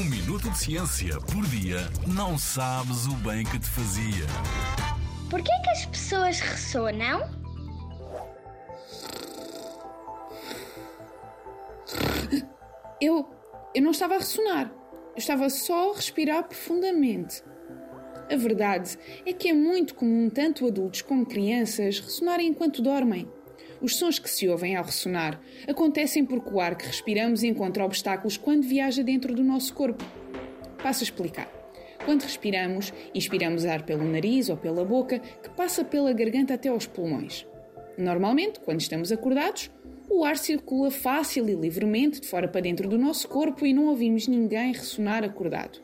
Um minuto de ciência por dia não sabes o bem que te fazia. Porquê que as pessoas ressonam? Eu. Eu não estava a ressonar. Eu estava só a respirar profundamente. A verdade é que é muito comum tanto adultos como crianças ressonarem enquanto dormem. Os sons que se ouvem ao ressonar acontecem porque o ar que respiramos encontra obstáculos quando viaja dentro do nosso corpo. Passo a explicar. Quando respiramos, inspiramos ar pelo nariz ou pela boca, que passa pela garganta até aos pulmões. Normalmente, quando estamos acordados, o ar circula fácil e livremente de fora para dentro do nosso corpo e não ouvimos ninguém ressonar acordado.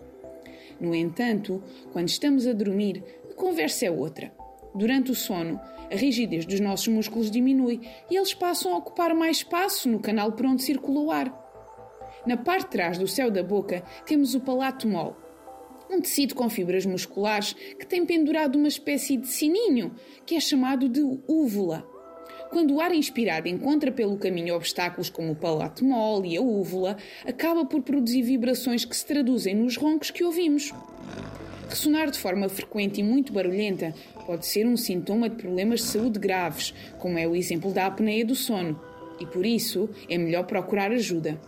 No entanto, quando estamos a dormir, a conversa é outra. Durante o sono, a rigidez dos nossos músculos diminui e eles passam a ocupar mais espaço no canal por onde circula o ar. Na parte de trás do céu da boca temos o palato mole, um tecido com fibras musculares que tem pendurado uma espécie de sininho, que é chamado de úvula. Quando o ar inspirado encontra pelo caminho obstáculos como o palato mole e a úvula, acaba por produzir vibrações que se traduzem nos roncos que ouvimos. Ressonar de forma frequente e muito barulhenta pode ser um sintoma de problemas de saúde graves, como é o exemplo da apneia do sono, e por isso é melhor procurar ajuda.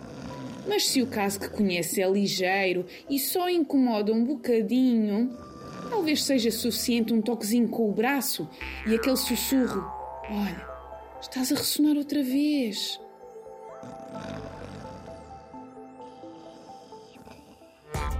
Mas se o caso que conhece é ligeiro e só incomoda um bocadinho, talvez seja suficiente um toquezinho com o braço e aquele sussurro: Olha, estás a ressonar outra vez.